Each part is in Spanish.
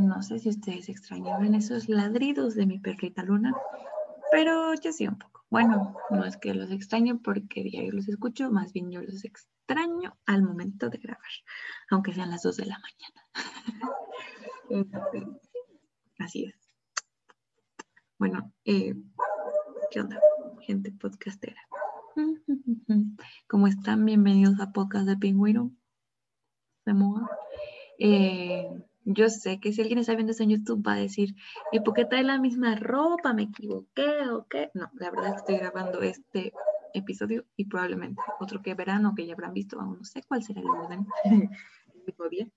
No sé si ustedes extrañaban esos ladridos de mi perrita Luna, pero yo sí un poco. Bueno, no es que los extraño porque diario los escucho, más bien yo los extraño al momento de grabar, aunque sean las 2 de la mañana. Este, así es. Bueno, eh, ¿qué onda, gente podcastera? ¿Cómo están? Bienvenidos a Podcast de Pingüino. De moda. Eh, yo sé que si alguien está viendo esto en YouTube va a decir, ¿y por qué trae la misma ropa? ¿Me equivoqué o qué? No, la verdad es que estoy grabando este episodio y probablemente otro que verán o que ya habrán visto, aún no sé cuál será el orden día.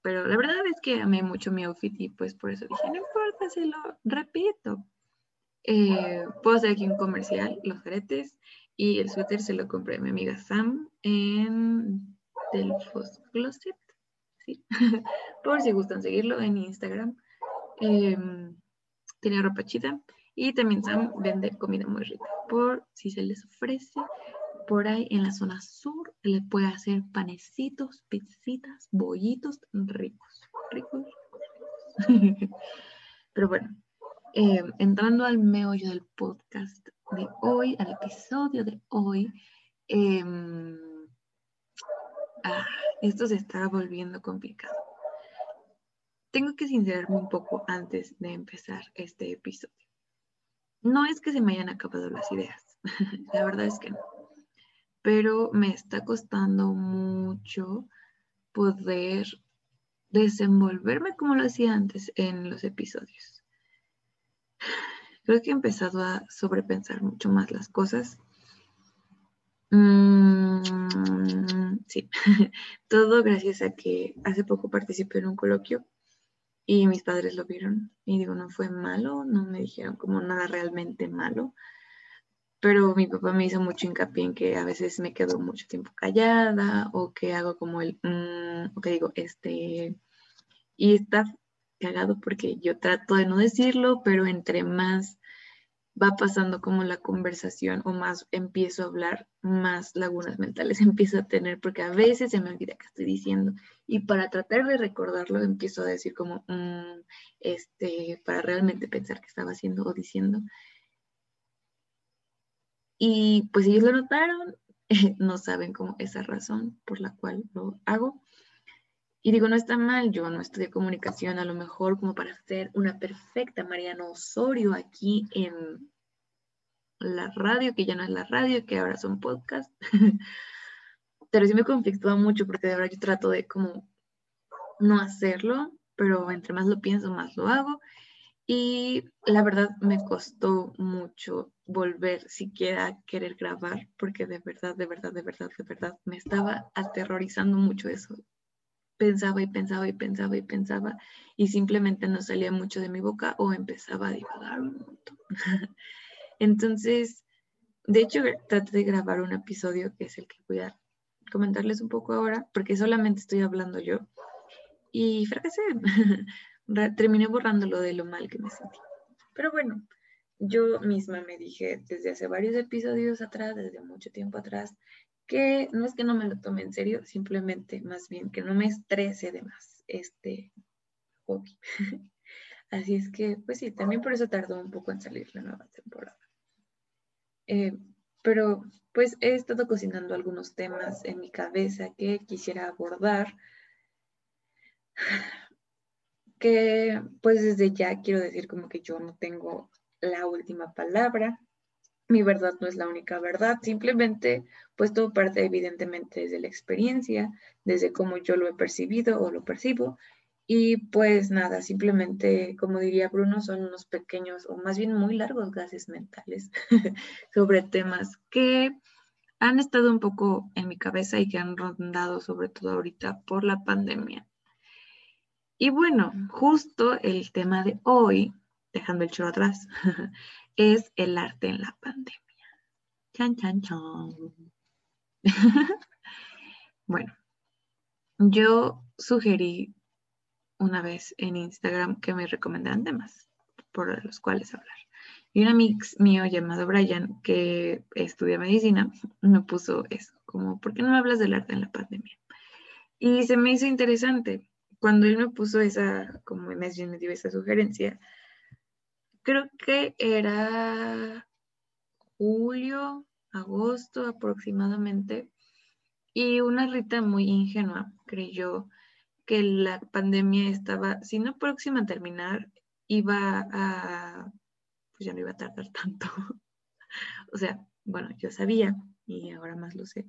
Pero la verdad es que amé mucho mi outfit y pues por eso dije, no importa si lo repito. Eh, puedo hacer aquí un comercial, los aretes y el suéter se lo compré a mi amiga Sam en Delfos Closet por si gustan seguirlo en Instagram. Em, tiene ropa chida y también Sam vende comida muy rica. Por si se les ofrece, por ahí en la zona sur le puede hacer panecitos, pizzitas, bollitos ricos, ricos. Pero bueno, em, entrando al meollo del podcast de hoy, al episodio de hoy, em, ah, esto se está volviendo complicado. Tengo que sincerarme un poco antes de empezar este episodio. No es que se me hayan acabado las ideas, la verdad es que no, pero me está costando mucho poder desenvolverme como lo hacía antes en los episodios. Creo que he empezado a sobrepensar mucho más las cosas Mm, sí, todo gracias a que hace poco participé en un coloquio y mis padres lo vieron. Y digo, no fue malo, no me dijeron como nada realmente malo, pero mi papá me hizo mucho hincapié en que a veces me quedo mucho tiempo callada o que hago como el, mm", o que digo, este, y está cagado porque yo trato de no decirlo, pero entre más va pasando como la conversación o más empiezo a hablar, más lagunas mentales empiezo a tener, porque a veces se me olvida que estoy diciendo. Y para tratar de recordarlo, empiezo a decir como, mm, este, para realmente pensar qué estaba haciendo o diciendo. Y pues ellos lo notaron, no saben como esa razón por la cual lo hago. Y digo, no está mal, yo no estudié comunicación a lo mejor como para ser una perfecta Mariano Osorio aquí en la radio, que ya no es la radio, que ahora son podcasts. pero sí me conflictúa mucho porque de verdad yo trato de como no hacerlo, pero entre más lo pienso, más lo hago. Y la verdad me costó mucho volver siquiera a querer grabar, porque de verdad, de verdad, de verdad, de verdad, me estaba aterrorizando mucho eso pensaba y pensaba y pensaba y pensaba y simplemente no salía mucho de mi boca o empezaba a divagar un montón. Entonces, de hecho, traté de grabar un episodio que es el que voy a comentarles un poco ahora, porque solamente estoy hablando yo y fracasé. Terminé borrándolo de lo mal que me sentí. Pero bueno, yo misma me dije desde hace varios episodios atrás, desde mucho tiempo atrás, que no es que no me lo tome en serio, simplemente más bien que no me estrese de más este hobby. Así es que, pues sí, también por eso tardó un poco en salir la nueva temporada. Eh, pero pues he estado cocinando algunos temas en mi cabeza que quisiera abordar, que pues desde ya quiero decir como que yo no tengo la última palabra, mi verdad no es la única verdad, simplemente pues todo parte evidentemente desde la experiencia, desde cómo yo lo he percibido o lo percibo. Y pues nada, simplemente, como diría Bruno, son unos pequeños o más bien muy largos gases mentales sobre temas que han estado un poco en mi cabeza y que han rondado sobre todo ahorita por la pandemia. Y bueno, justo el tema de hoy, dejando el choro atrás, es el arte en la pandemia. Chan, chan, chan. bueno, yo sugerí una vez en Instagram que me recomendaran temas por los cuales hablar. Y un amigo mío llamado Brian, que estudia medicina, me puso eso, como, ¿por qué no me hablas del arte en la pandemia? Y se me hizo interesante cuando él me puso esa, como me dio esa sugerencia, creo que era julio, agosto aproximadamente, y una Rita muy ingenua creyó que la pandemia estaba, si no próxima a terminar, iba a, pues ya no iba a tardar tanto. o sea, bueno, yo sabía, y ahora más lo sé,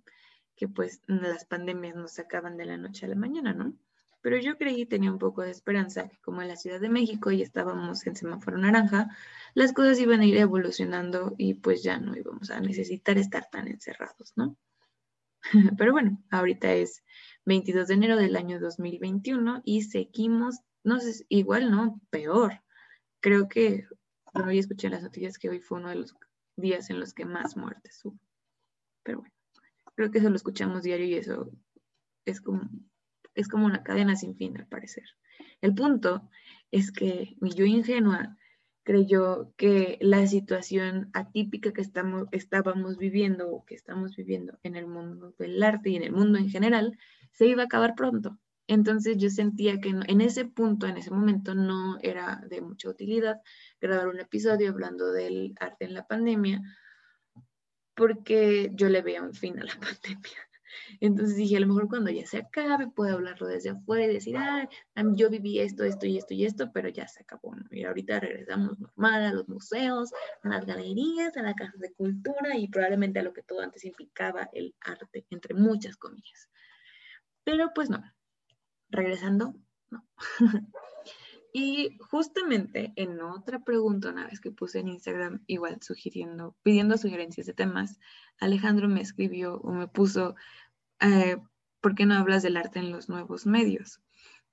que pues las pandemias no se acaban de la noche a la mañana, ¿no? Pero yo creí y tenía un poco de esperanza que como en la Ciudad de México ya estábamos en semáforo naranja, las cosas iban a ir evolucionando y pues ya no íbamos a necesitar estar tan encerrados, ¿no? Pero bueno, ahorita es 22 de enero del año 2021 y seguimos, no sé, igual no, peor. Creo que, bueno, ya escuché las noticias que hoy fue uno de los días en los que más muertes hubo. Pero bueno, creo que eso lo escuchamos diario y eso es como, es como una cadena sin fin, al parecer. El punto es que mi yo ingenua creyó que la situación atípica que estamos, estábamos viviendo o que estamos viviendo en el mundo del arte y en el mundo en general se iba a acabar pronto. Entonces yo sentía que en ese punto, en ese momento, no era de mucha utilidad grabar un episodio hablando del arte en la pandemia, porque yo le veía un fin a la pandemia. Entonces dije, a lo mejor cuando ya se acabe, puedo hablarlo desde afuera y decir, ah, yo viví esto, esto y esto y esto, pero ya se acabó. Y ahorita regresamos normal a los museos, a las galerías, a la casa de cultura y probablemente a lo que todo antes implicaba el arte, entre muchas comillas. Pero pues no, regresando, no. y justamente en otra pregunta, una vez que puse en Instagram, igual sugiriendo, pidiendo sugerencias de temas, Alejandro me escribió o me puso, eh, ¿por qué no hablas del arte en los nuevos medios?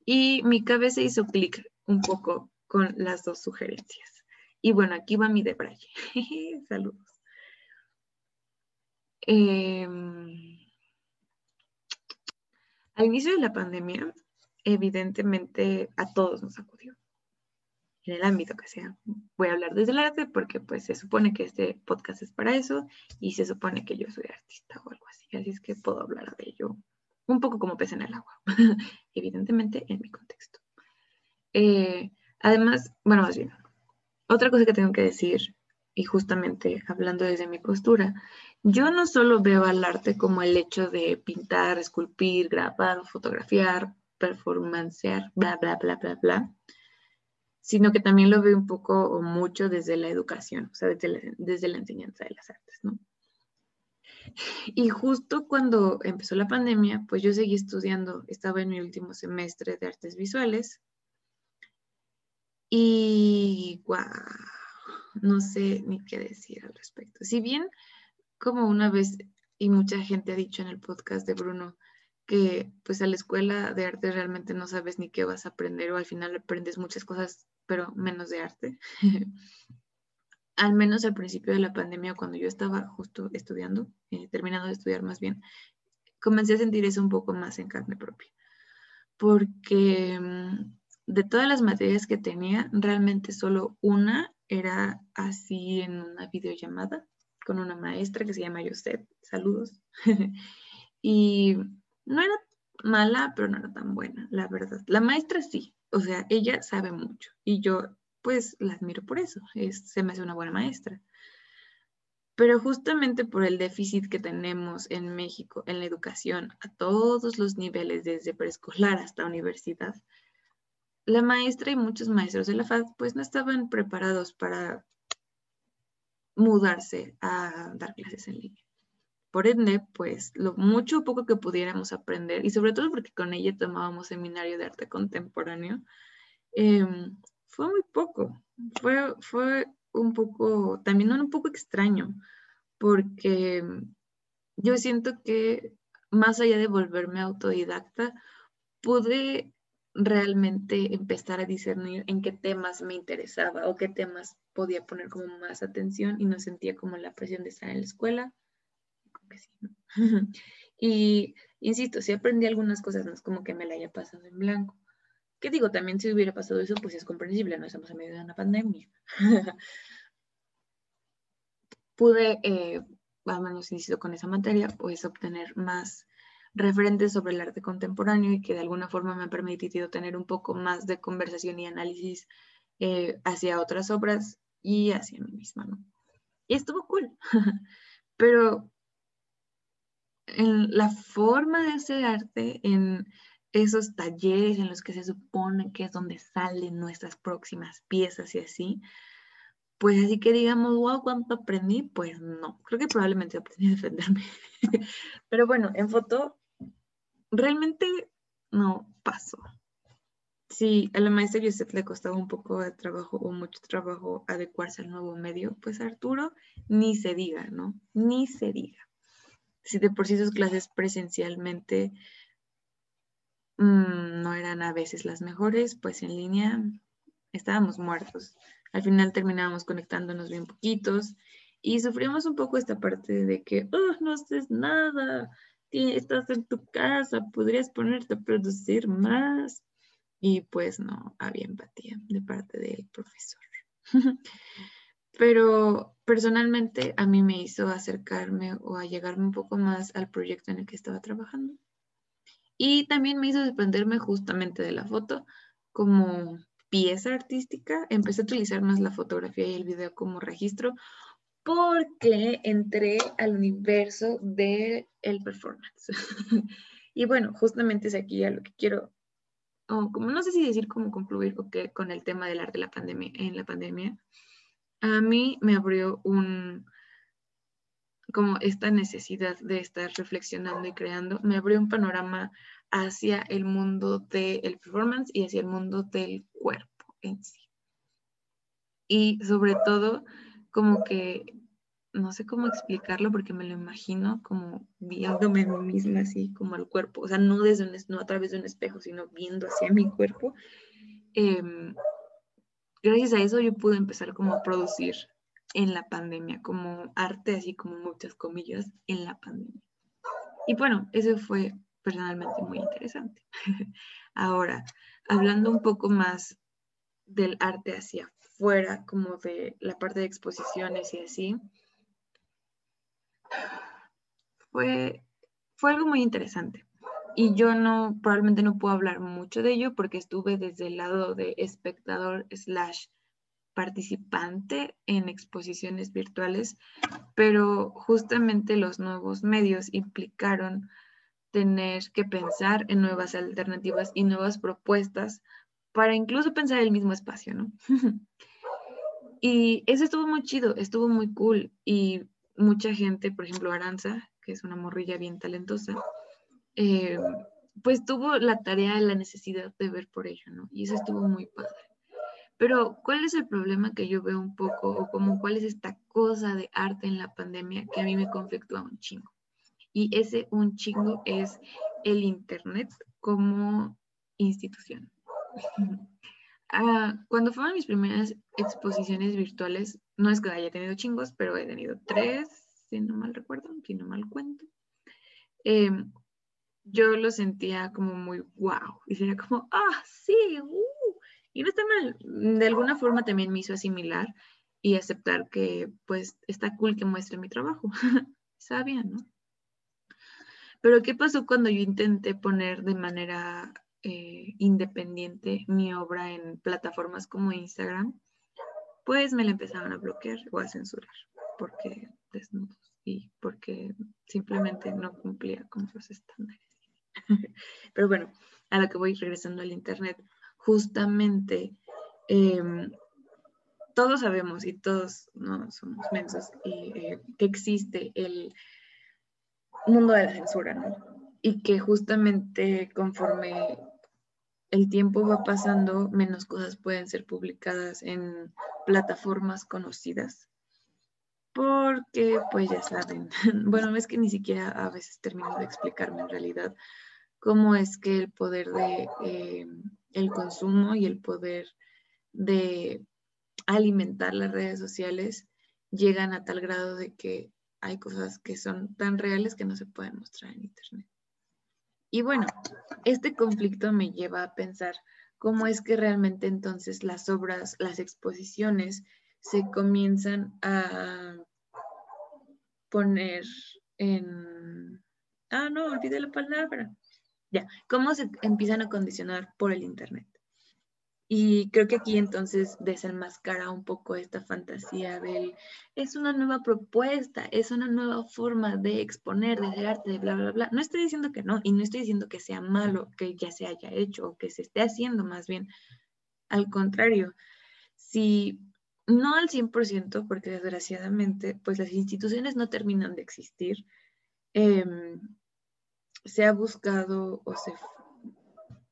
Y mi cabeza hizo clic un poco con las dos sugerencias. Y bueno, aquí va mi debraye. Saludos. Eh, al inicio de la pandemia, evidentemente a todos nos acudió, en el ámbito que sea. Voy a hablar desde el arte porque pues se supone que este podcast es para eso y se supone que yo soy artista o algo así, así es que puedo hablar de ello un poco como pez en el agua, evidentemente en mi contexto. Eh, además, bueno, más bien, otra cosa que tengo que decir, y justamente hablando desde mi postura, yo no solo veo al arte como el hecho de pintar, esculpir, grabar, fotografiar, performancear, bla, bla, bla, bla, bla, sino que también lo veo un poco o mucho desde la educación, o sea, desde la, desde la enseñanza de las artes, ¿no? Y justo cuando empezó la pandemia, pues yo seguí estudiando, estaba en mi último semestre de artes visuales y guau, no sé ni qué decir al respecto. Si bien como una vez, y mucha gente ha dicho en el podcast de Bruno, que pues a la escuela de arte realmente no sabes ni qué vas a aprender o al final aprendes muchas cosas, pero menos de arte. al menos al principio de la pandemia, cuando yo estaba justo estudiando, eh, terminando de estudiar más bien, comencé a sentir eso un poco más en carne propia. Porque mm, de todas las materias que tenía, realmente solo una era así en una videollamada con una maestra que se llama Josep, saludos. y no era mala, pero no era tan buena, la verdad. La maestra sí, o sea, ella sabe mucho y yo pues la admiro por eso, es, se me hace una buena maestra. Pero justamente por el déficit que tenemos en México en la educación a todos los niveles, desde preescolar hasta universidad, la maestra y muchos maestros de la FAD pues no estaban preparados para mudarse a dar clases en línea. Por ende, pues lo mucho o poco que pudiéramos aprender, y sobre todo porque con ella tomábamos seminario de arte contemporáneo, em, fue muy poco. Fue, fue un poco, también un poco extraño, porque yo siento que más allá de volverme autodidacta, pude realmente empezar a discernir en qué temas me interesaba o qué temas podía poner como más atención y no sentía como la presión de estar en la escuela. y insisto, si aprendí algunas cosas, no es como que me la haya pasado en blanco. ¿Qué digo? También si hubiera pasado eso, pues es comprensible, no estamos en medio de una pandemia. Pude, eh, al menos insisto con esa materia, pues obtener más referentes sobre el arte contemporáneo y que de alguna forma me ha permitido tener un poco más de conversación y análisis eh, hacia otras obras y hacia mí misma, ¿no? Y estuvo cool, pero en la forma de hacer arte, en esos talleres en los que se supone que es donde salen nuestras próximas piezas y así, pues así que digamos, wow, ¿cuánto aprendí? Pues no, creo que probablemente aprendí a defenderme. Pero bueno, en foto realmente no pasó. Si a la maestra Yusef le costaba un poco de trabajo o mucho trabajo adecuarse al nuevo medio, pues Arturo ni se diga, ¿no? Ni se diga. Si de por sí sus clases presencialmente Mm, no eran a veces las mejores, pues en línea estábamos muertos. Al final terminábamos conectándonos bien poquitos y sufrimos un poco esta parte de que, oh, no haces nada, estás en tu casa, podrías ponerte a producir más. Y pues no había empatía de parte del profesor. Pero personalmente a mí me hizo acercarme o a llegarme un poco más al proyecto en el que estaba trabajando. Y también me hizo desprenderme justamente de la foto como pieza artística. Empecé a utilizar más la fotografía y el video como registro porque entré al universo del el performance. y bueno, justamente es aquí a lo que quiero, como no sé si decir cómo concluir con el tema del arte de la pandemia, en la pandemia. A mí me abrió un, como esta necesidad de estar reflexionando y creando, me abrió un panorama hacia el mundo del performance y hacia el mundo del cuerpo en sí. Y sobre todo, como que, no sé cómo explicarlo porque me lo imagino como viéndome a mí misma así como al cuerpo, o sea, no, desde un, no a través de un espejo, sino viendo hacia mi cuerpo. Em, gracias a eso yo pude empezar como a producir en la pandemia, como arte, así como muchas comillas, en la pandemia. Y bueno, eso fue personalmente muy interesante. Ahora, hablando un poco más del arte hacia afuera, como de la parte de exposiciones y así, fue, fue algo muy interesante. Y yo no, probablemente no puedo hablar mucho de ello porque estuve desde el lado de espectador slash participante en exposiciones virtuales, pero justamente los nuevos medios implicaron tener que pensar en nuevas alternativas y nuevas propuestas para incluso pensar el mismo espacio, ¿no? y eso estuvo muy chido, estuvo muy cool y mucha gente, por ejemplo Aranza, que es una morrilla bien talentosa, eh, pues tuvo la tarea, la necesidad de ver por ello, ¿no? Y eso estuvo muy padre. Pero, ¿cuál es el problema que yo veo un poco, o como cuál es esta cosa de arte en la pandemia que a mí me conflictúa un chingo? Y ese un chingo es el Internet como institución. Ah, cuando fueron mis primeras exposiciones virtuales, no es que haya tenido chingos, pero he tenido tres, si no mal recuerdo, si no mal cuento. Em, yo lo sentía como muy wow. Y sería como, ah, sí, uh, y no está mal, de alguna forma también me hizo asimilar y aceptar que pues está cool que muestre mi trabajo. Está ¿no? Pero ¿qué pasó cuando yo intenté poner de manera eh, independiente mi obra en plataformas como Instagram? Pues me la empezaron a bloquear o a censurar porque desnudos y porque simplemente no cumplía con los estándares. Pero bueno, a lo que voy regresando al Internet justamente em, todos sabemos y todos no somos mensos eh, que existe el mundo de la censura, ¿no? Y que justamente conforme el tiempo va pasando, menos cosas pueden ser publicadas en plataformas conocidas. Porque, pues ya saben, bueno, es que ni siquiera a veces termino de explicarme en realidad cómo es que el poder de em, el consumo y el poder de alimentar las redes sociales llegan a tal grado de que hay cosas que son tan reales que no se pueden mostrar en Internet. Y bueno, este conflicto me lleva a pensar cómo es que realmente entonces las obras, las exposiciones se comienzan a poner en, Ah, no, olvidé la palabra. Ya, ¿cómo se empiezan a condicionar por el Internet? Y creo que aquí entonces desenmascara un poco esta fantasía del, es una nueva propuesta, es una nueva forma de exponer, de hacer arte, de bla, bla, bla. No estoy diciendo que no, y no estoy diciendo que sea malo que ya se haya hecho o que se esté haciendo más bien. Al contrario, si no al 100%, porque desgraciadamente, pues las instituciones no terminan de existir, em, se ha buscado o se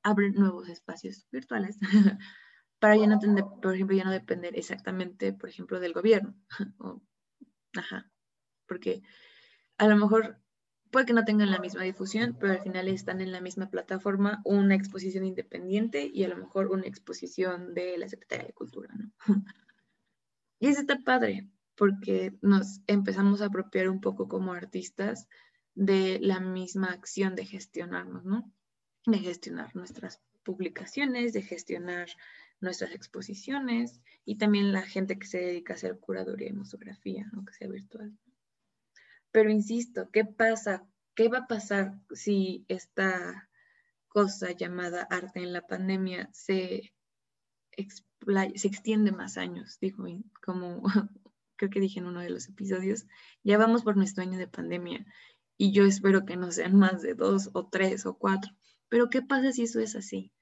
abren nuevos espacios virtuales para ya no tener, por ejemplo, ya no depender exactamente, por ejemplo, del gobierno. porque a lo mejor puede que no tengan la misma difusión, pero al final están en la misma plataforma, una exposición independiente y a lo mejor una exposición de la Secretaría de Cultura. y eso está padre, porque nos empezamos a apropiar un poco como artistas de la misma acción de gestionarnos, ¿no? de gestionar nuestras publicaciones, de gestionar nuestras exposiciones y también la gente que se dedica a hacer curaduría y museografía, aunque sea virtual. Pero insisto, ¿qué pasa? ¿Qué va a pasar si esta cosa llamada arte en la pandemia se, se extiende más años? Digo, como creo que dije en uno de los episodios, ya vamos por nuestro año de pandemia y yo espero que no sean más de dos o tres o cuatro pero ¿qué pasa si eso es así?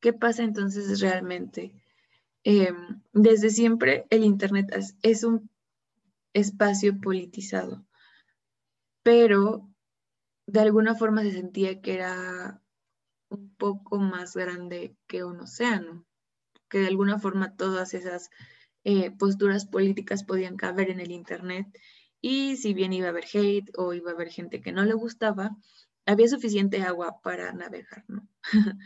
¿Qué pasa entonces realmente? Em, desde siempre el Internet es, un espacio politizado, pero de alguna forma se sentía que era un poco más grande que un océano, que de alguna forma todas esas eh, posturas políticas podían caber en el Internet y si bien iba a haber hate o iba a haber gente que no le gustaba, había suficiente agua para navegar, ¿no?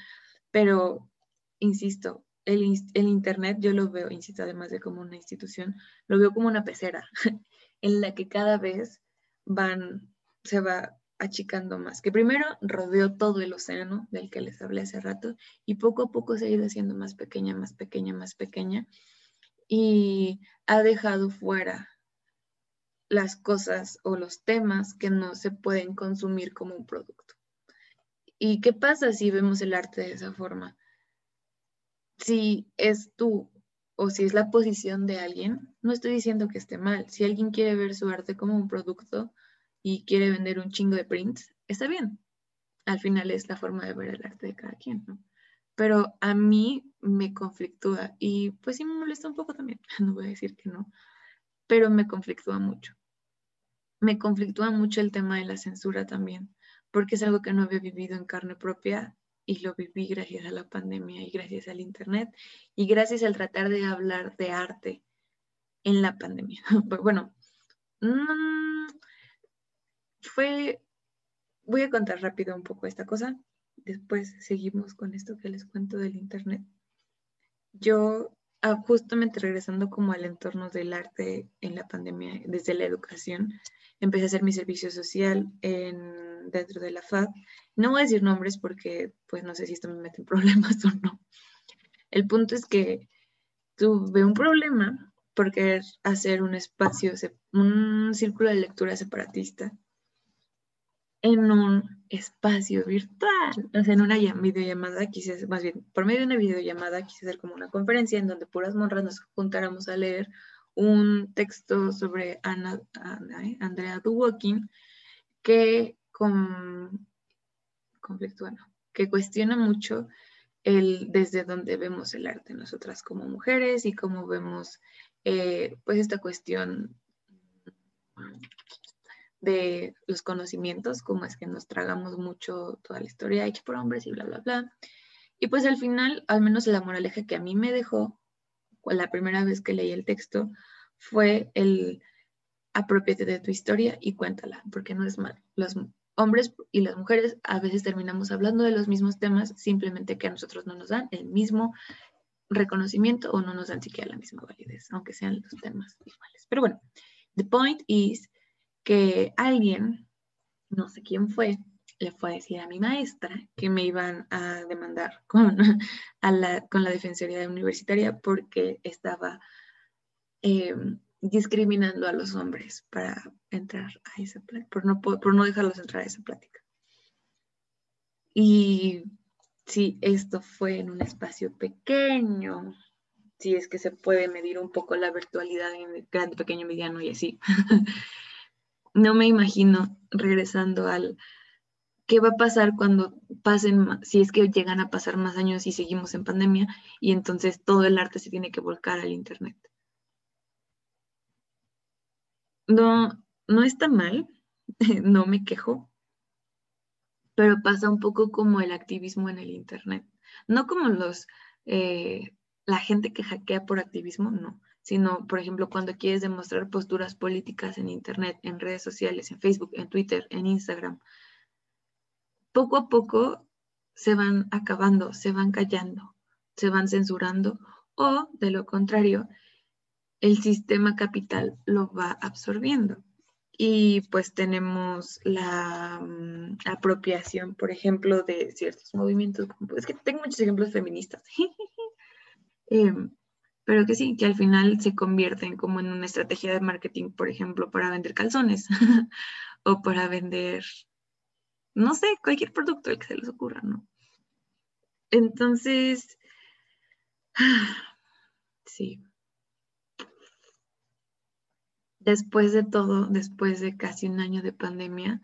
Pero, insisto, el, Internet yo lo veo, insisto, además de como una institución, lo veo como una pecera en la que cada vez van, se va achicando más, que primero rodeó todo el océano del que les hablé hace rato y poco a poco se ha ido haciendo más pequeña, más pequeña, más pequeña y ha dejado fuera las cosas o los temas que no se pueden consumir como un producto. ¿Y qué pasa si vemos el arte de esa forma? Si es tú o si es la posición de alguien, no estoy diciendo que esté mal. Si alguien quiere ver su arte como un producto y quiere vender un chingo de prints, está bien. Al final es la forma de ver el arte de cada quien. Pero a mí me conflictúa y pues sí me molesta un poco también, no voy a decir que no, pero me conflictúa mucho me conflictúa mucho el tema de la censura también, porque es algo que no había vivido en carne propia y lo viví gracias a la pandemia y gracias al Internet y gracias al tratar de hablar de arte en la pandemia. bueno, mm, fue, voy a contar rápido un poco esta cosa, después seguimos con esto que les cuento del Internet. Yo ah, justamente regresando como al entorno del arte en la pandemia, desde la educación, empecé a hacer mi servicio social en, dentro de la FAD. No voy a decir nombres porque pues no sé si esto me mete en problemas o no. El punto es que tuve un problema por querer hacer un espacio, un círculo de lectura separatista en un espacio virtual, o sea, en una videollamada, quise, más bien, por medio de una videollamada, quise hacer como una conferencia en donde puras monras nos juntáramos a leer un texto sobre Ana, ¿eh? Andrea Duwokin que con, que cuestiona mucho el desde donde vemos el arte nosotras como mujeres y cómo vemos eh, pues esta cuestión de los conocimientos, cómo es que nos tragamos mucho toda la historia hecha por hombres y bla, bla, bla. Y pues al final, al menos la moraleja que a mí me dejó la primera vez que leí el texto fue el apropiate de tu historia y cuéntala, porque no es mal. Los hombres y las mujeres a veces terminamos hablando de los mismos temas, simplemente que a nosotros no nos dan el mismo reconocimiento o no nos dan siquiera la misma validez, aunque sean los temas iguales. Pero bueno, the point is que alguien, no sé quién fue, le fue a decir a mi maestra que me iban a demandar con, la, con la Defensoría Universitaria porque estaba em, discriminando a los hombres para entrar a esa plática, por no, por no dejarlos entrar a esa plática. Y si esto fue en un espacio pequeño, si es que se puede medir un poco la virtualidad en grande, pequeño, mediano y así. no me imagino regresando al qué va a pasar cuando pasen, si es que llegan a pasar más años y seguimos en pandemia y entonces todo el arte se tiene que volcar al Internet. No, no está mal, no me quejo, pero pasa un poco como el activismo en el Internet. No como los, eh, la gente que hackea por activismo, no, sino, por ejemplo, cuando quieres demostrar posturas políticas en Internet, en redes sociales, en Facebook, en Twitter, en Instagram, poco a poco se van acabando, se van callando, se van censurando o, de lo contrario, el sistema capital lo va absorbiendo. Y pues tenemos la mm, apropiación, por ejemplo, de ciertos movimientos. Es que tengo muchos ejemplos feministas. Em, pero que sí, que al final se convierten como en una estrategia de marketing, por ejemplo, para vender calzones o para vender, no sé, cualquier producto el que se les ocurra, ¿no? Entonces, sí. Después de todo, después de casi un año de pandemia,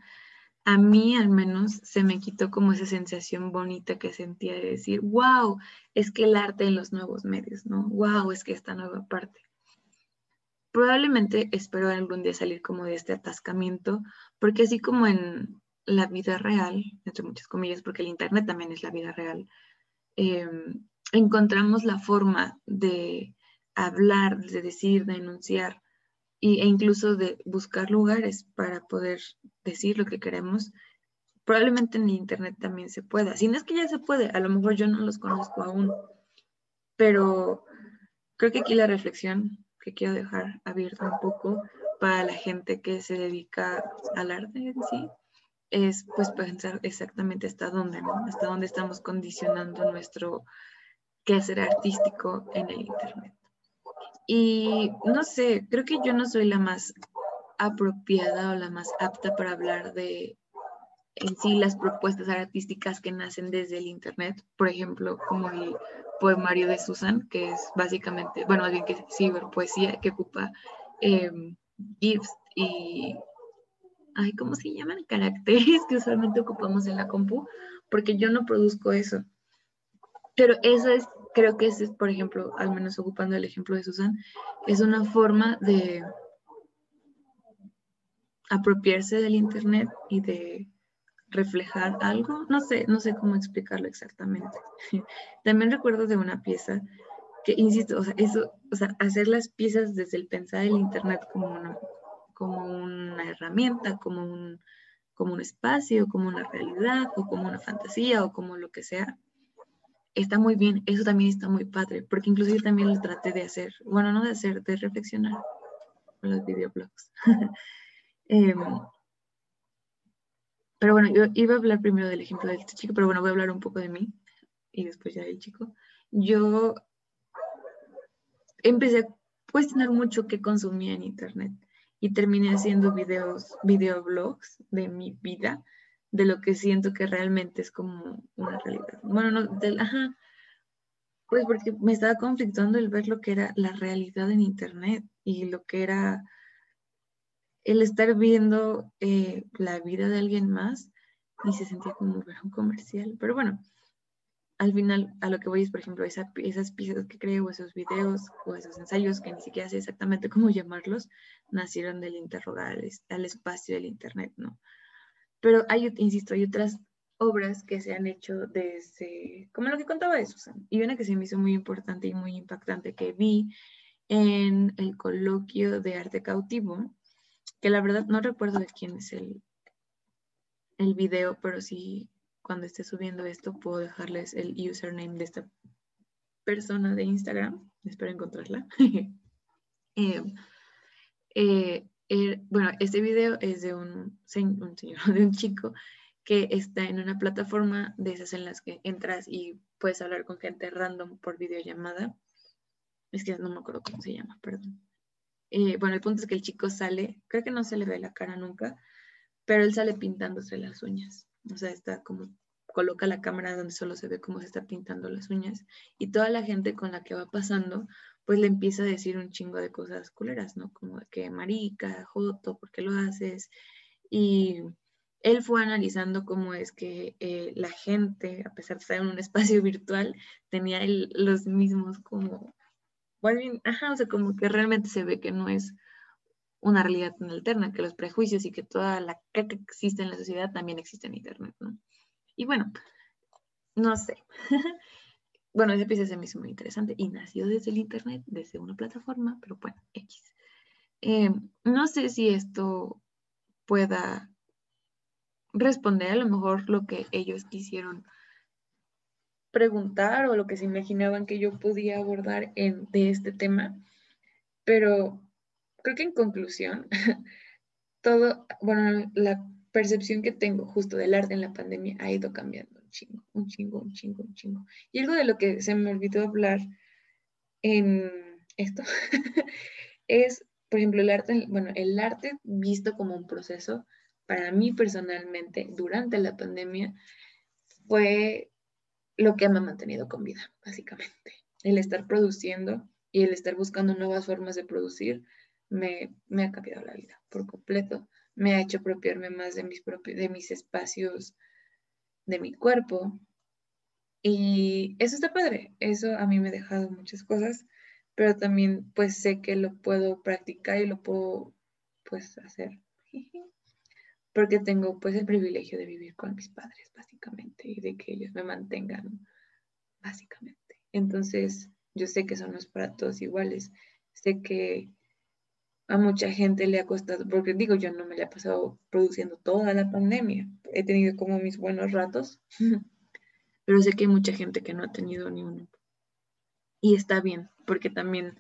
a mí al menos se me quitó como esa sensación bonita que sentía de decir, wow, es que el arte en los nuevos medios, ¿no? Wow, es que esta nueva parte. Probablemente espero algún día salir como de este atascamiento, porque así como en la vida real, entre muchas comillas, porque el Internet también es la vida real, em, encontramos la forma de hablar, de decir, de enunciar e incluso de buscar lugares para poder decir lo que queremos, probablemente en Internet también se pueda. Si no es que ya se puede, a lo mejor yo no los conozco aún, pero creo que aquí la reflexión que quiero dejar abierta un poco para la gente que se dedica al arte en sí es pues pensar exactamente hasta dónde, ¿no? Hasta dónde estamos condicionando nuestro quehacer artístico en el Internet. Y no sé, creo que yo no soy la más apropiada o la más apta para hablar de en sí las propuestas artísticas que nacen desde el Internet, por ejemplo, como el poemario de Susan, que es básicamente, bueno, bien que es ciberpoesía, que ocupa em, GIFs y, ay, ¿cómo se llaman? Caracteres que usualmente ocupamos en la compu, porque yo no produzco eso. Pero eso es creo que ese es, por ejemplo, al menos ocupando el ejemplo de Susan, es una forma de apropiarse del Internet y de reflejar algo. No sé, no sé cómo explicarlo exactamente. También recuerdo de una pieza que, insisto, o sea, eso, o sea, hacer las piezas desde el pensar el Internet como una, como una herramienta, como un, como un espacio, como una realidad, o como una fantasía, o como lo que sea, está muy bien, eso también está muy padre, porque incluso yo también lo traté de hacer, bueno, no de hacer, de reflexionar con los videoblogs. Em, pero bueno, yo iba a hablar primero del ejemplo del chico, pero bueno, voy a hablar un poco de mí y después ya del chico. Yo empecé a cuestionar mucho qué consumía en internet y terminé haciendo videos, videoblogs de mi vida de lo que siento que realmente es como una realidad. Bueno, no, del, ajá, pues porque me estaba conflictando el ver lo que era la realidad en Internet y lo que era el estar viendo eh, la vida de alguien más y se sentía como ver un comercial. Pero bueno, al final a lo que voy es, por ejemplo, esa, esas piezas que creo, esos videos o esos ensayos que ni siquiera sé exactamente cómo llamarlos, nacieron del interrogar al espacio del Internet, ¿no? Pero hay, insisto, hay otras obras que se han hecho desde, como lo que contaba de Susan, y una que se me hizo muy importante y muy impactante que vi en el coloquio de arte cautivo, que la verdad no recuerdo de quién es el, el video, pero sí cuando esté subiendo esto puedo dejarles el username de esta persona de Instagram, espero encontrarla. eh, eh, Er, bueno, este video es de un, señor, de un chico que está en una plataforma de esas en las que entras y puedes hablar con gente random por videollamada. Es que no me acuerdo cómo se llama, perdón. Eh, bueno, el punto es que el chico sale, creo que no se le ve la cara nunca, pero él sale pintándose las uñas. O sea, está como coloca la cámara donde solo se ve cómo se está pintando las uñas y toda la gente con la que va pasando pues le empieza a decir un chingo de cosas culeras, ¿no? Como que marica, joto, ¿por qué lo haces? Y él fue analizando cómo es que eh, la gente, a pesar de estar en un espacio virtual, tenía los mismos como, bueno, ajá, o sea, como que realmente se ve que no es una realidad tan alterna, que los prejuicios y que toda la que existe en la sociedad también existe en Internet, ¿no? Y bueno, no sé. bueno, ese pieza se me hizo muy interesante y nació desde el Internet, desde una plataforma, pero bueno, X. Eh, no sé si esto pueda responder a lo mejor lo que ellos quisieron preguntar o lo que se imaginaban que yo podía abordar de este tema, pero creo que en conclusión, todo, bueno, la percepción que tengo justo del arte en la pandemia ha ido cambiando chingo, un chingo, un chingo, un chingo. Y algo de lo que se me olvidó hablar en esto es, por ejemplo, el arte, bueno, el arte visto como un proceso, para mí personalmente, durante la pandemia, fue lo que me ha mantenido con vida, básicamente. El estar produciendo y el estar buscando nuevas formas de producir me, me ha cambiado la vida por completo me ha hecho apropiarme más de mis, propios, de mis espacios, de mi cuerpo. Y eso está padre, eso a mí me ha dejado muchas cosas, pero también pues sé que lo puedo practicar y lo puedo pues hacer. Porque tengo pues el privilegio de vivir con mis padres básicamente y de que ellos me mantengan básicamente. Entonces yo sé que eso no es para iguales, sé que a mucha gente le ha costado, porque digo, yo no me la he pasado produciendo toda la pandemia, he tenido como mis buenos ratos, pero sé que hay mucha gente que no ha tenido ni uno. Y está bien, porque también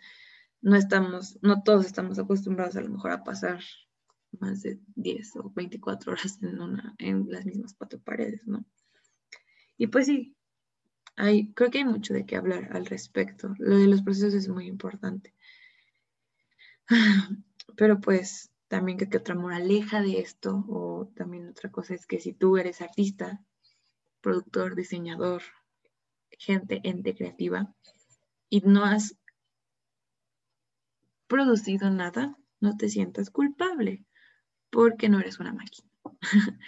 no estamos, no todos estamos acostumbrados a lo mejor a pasar más de 10 o 24 horas en, una, en las mismas cuatro paredes, ¿no? Y pues sí, hay, creo que hay mucho de qué hablar al respecto. Lo de los procesos es muy importante. Pero pues también que, otra moraleja de esto, o también otra cosa es que si tú eres artista, productor, diseñador, gente, ente creativa, y no has producido nada, no te sientas culpable, porque no eres una máquina.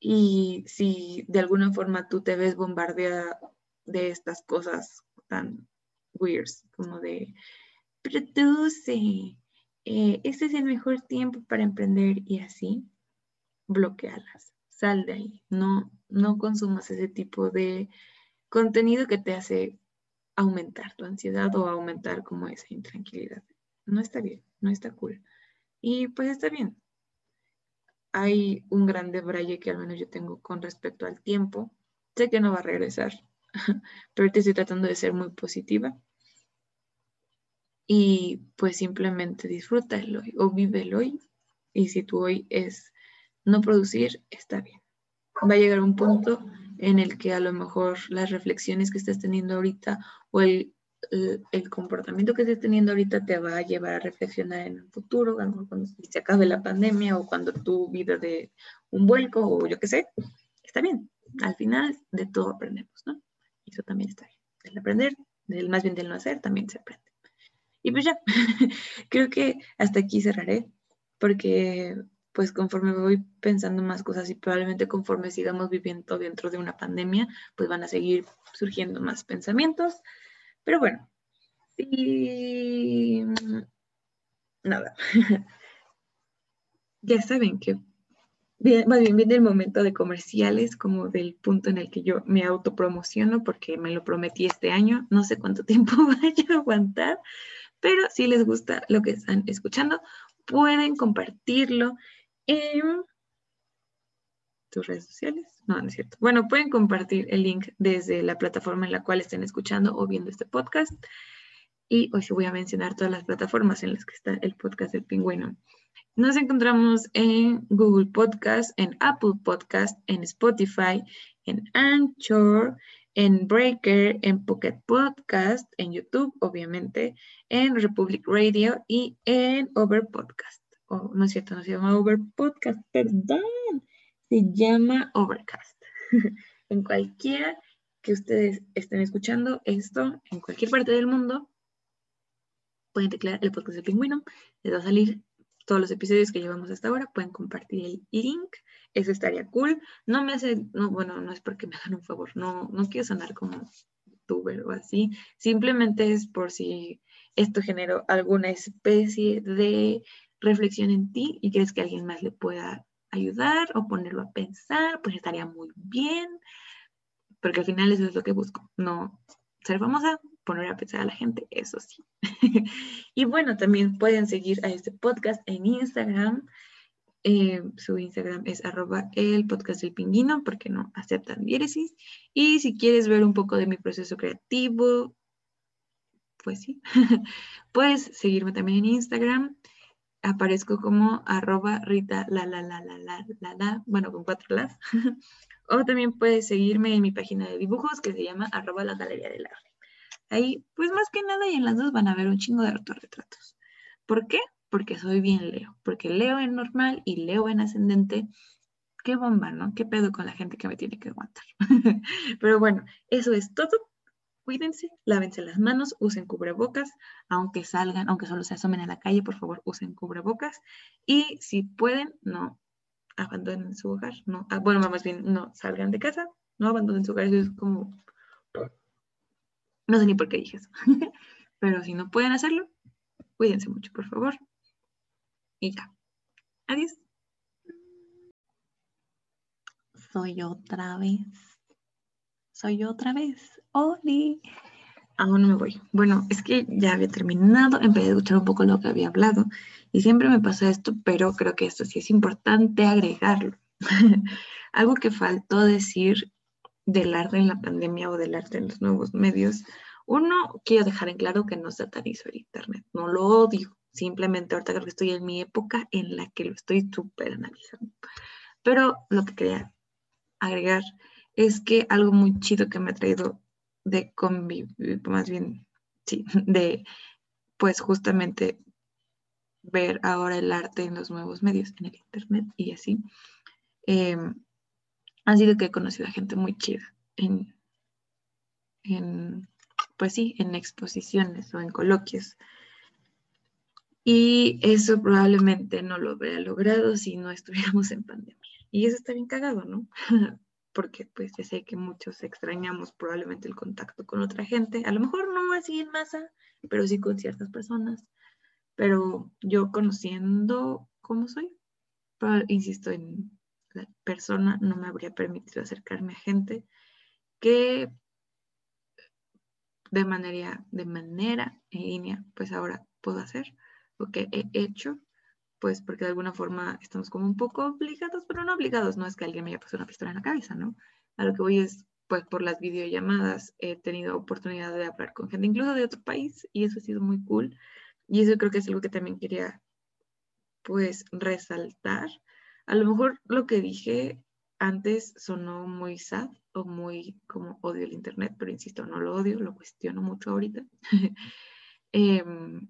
y si de alguna forma tú te ves bombardeada de estas cosas tan weirds, como de produce, eh, este es el mejor tiempo para emprender y así, bloquealas, sal de ahí, no, no consumas ese tipo de contenido que te hace aumentar tu ansiedad o aumentar como esa intranquilidad. No está bien, no está cool. Y pues está bien. Hay un gran debraye que al menos yo tengo con respecto al tiempo. Sé que no va a regresar, pero te estoy tratando de ser muy positiva y pues simplemente disfruta el hoy o vive el hoy. Y si tu hoy es no producir, está bien. Va a llegar un punto en el que a lo mejor las reflexiones que estés teniendo ahorita o el, el, comportamiento que estés teniendo ahorita te va a llevar a reflexionar en el futuro, cuando se acabe la pandemia o cuando tu vida de un vuelco o yo qué sé, está bien. Al final de todo aprendemos, ¿no? Eso también está bien. Del aprender, del más bien del no hacer, también se aprende. Y pues ya, creo que hasta aquí cerraré, porque pues conforme voy pensando más cosas y probablemente conforme sigamos viviendo dentro de una pandemia, pues van a seguir surgiendo más pensamientos. Pero bueno, y nada. ya saben que más bien viene el momento de comerciales, como del punto en el que yo me autopromociono porque me lo prometí este año. No sé cuánto tiempo vaya a aguantar, pero si les gusta lo que están escuchando, pueden compartirlo en tus redes sociales. No, no es cierto. Bueno, pueden compartir el link desde la plataforma en la cual estén escuchando o viendo este podcast. Y hoy voy a mencionar todas las plataformas en las que está el podcast del pingüino. Nos encontramos en Google Podcast, en Apple Podcast, en Spotify, en Anchor, en Breaker, en Pocket Podcast, en YouTube, obviamente, en Republic Radio y en Over Podcast. Oh, no es cierto, no se llama Over Podcast, perdón, se llama Overcast. en cualquiera que ustedes estén escuchando esto, en cualquier parte del mundo, pueden teclear el podcast de Pingüino, les va a salir todos los episodios que llevamos hasta ahora, pueden compartir el link, eso estaría cool. No me hace, no, bueno, no es porque me hagan un favor, no, no quiero sonar como youtuber o así, simplemente es por si esto generó alguna especie de reflexión en ti y crees que alguien más le pueda ayudar o ponerlo a pensar, pues estaría muy bien, porque al final eso es lo que busco, no ser famosa, poner a pensar a la gente, eso sí. y bueno, también pueden seguir a este podcast en Instagram. Eh, su Instagram es arroba el podcast del pingüino porque no aceptan diéresis. Y si quieres ver un poco de mi proceso creativo, pues sí, puedes seguirme también en Instagram. Aparezco como arroba Rita la la la la la la la, bueno, con cuatro las. o también puedes seguirme en mi página de dibujos que se llama arroba la galería del arte. Ahí, pues más que nada, y en las dos van a ver un chingo de autorretratos. ¿Por qué? Porque soy bien Leo. Porque leo en normal y leo en ascendente. Qué bomba, ¿no? Qué pedo con la gente que me tiene que aguantar. Pero bueno, eso es todo. Cuídense, lávense las manos, usen cubrebocas, aunque salgan, aunque solo se asomen a la calle, por favor, usen cubrebocas. Y si pueden, no abandonen su hogar, no, ah, bueno, más bien, no salgan de casa, no abandonen su hogar, eso es como no sé ni por qué dije eso. Pero si no pueden hacerlo, cuídense mucho, por favor. Y ya. Adiós. Soy otra vez. Soy otra vez. Oli. Aún no me voy. Bueno, es que ya había terminado, empecé a escuchar un poco lo que había hablado y siempre me pasa esto, pero creo que esto sí es importante agregarlo. Algo que faltó decir del arte en la pandemia o del arte en los nuevos medios, uno, quiero dejar en claro que no satanizo el Internet, no lo odio, simplemente ahorita creo que estoy en mi época en la que lo estoy súper analizando. Pero lo que quería agregar es que algo muy chido que me ha traído de convivir, más bien, sí, de pues justamente ver ahora el arte en los nuevos medios, en el Internet y así. Eh, ha sido que he conocido a gente muy chida en, pues sí, en exposiciones o en coloquios. Y eso probablemente no lo habría logrado si no estuviéramos en pandemia. Y eso está bien cagado, ¿no? Porque pues ya sé que muchos extrañamos probablemente el contacto con otra gente. A lo mejor no así en masa, pero sí con ciertas personas. Pero yo conociendo cómo soy, insisto en la persona no me habría permitido acercarme a gente que de manera, de manera en línea, pues ahora puedo hacer lo que he hecho, pues porque de alguna forma estamos como un poco obligados, pero no obligados, no es que alguien me haya puesto una pistola en la cabeza, ¿no? A lo que voy es, pues por las videollamadas he tenido oportunidad de hablar con gente incluso de otro país y eso ha sido muy cool. Y eso creo que es algo que también quería, pues, resaltar, a lo mejor lo que dije antes sonó muy sad o muy como odio el Internet, pero insisto, no lo odio, lo cuestiono mucho ahorita. Em,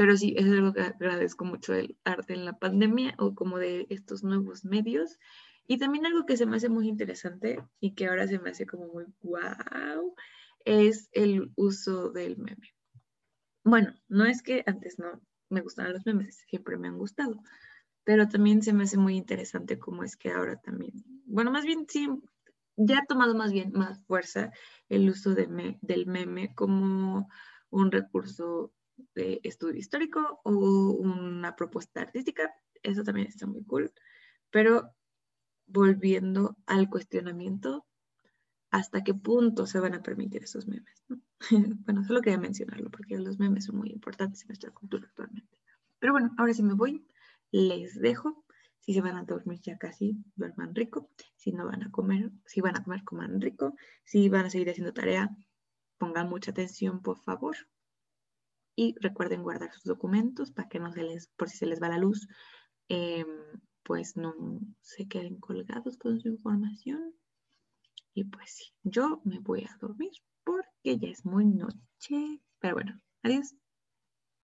pero sí, es algo que agradezco mucho del arte en la pandemia o como de estos nuevos medios. Y también algo que se me hace muy interesante y que ahora se me hace como muy wow, es el uso del meme. Bueno, no es que antes no me gustaban los memes, siempre me han gustado, pero también se me hace muy interesante cómo es que ahora también, bueno, más bien sí, ya ha tomado más bien más fuerza el uso de del meme como un recurso de estudio histórico o una propuesta artística, eso también está muy cool, pero volviendo al cuestionamiento, ¿hasta qué punto se van a permitir esos memes? bueno, solo quería mencionarlo porque los memes son muy importantes en nuestra cultura actualmente. Pero bueno, ahora sí me voy les dejo. Si se van a dormir ya casi, duerman rico. Si no van a comer, si van a comer, coman rico. Si van a seguir haciendo tarea, pongan mucha atención, por favor. Y recuerden guardar sus documentos para que no se les, por si se les va la luz, em, pues no se queden colgados con su información. Y pues sí, yo me voy a dormir porque ya es muy noche. Pero bueno, adiós.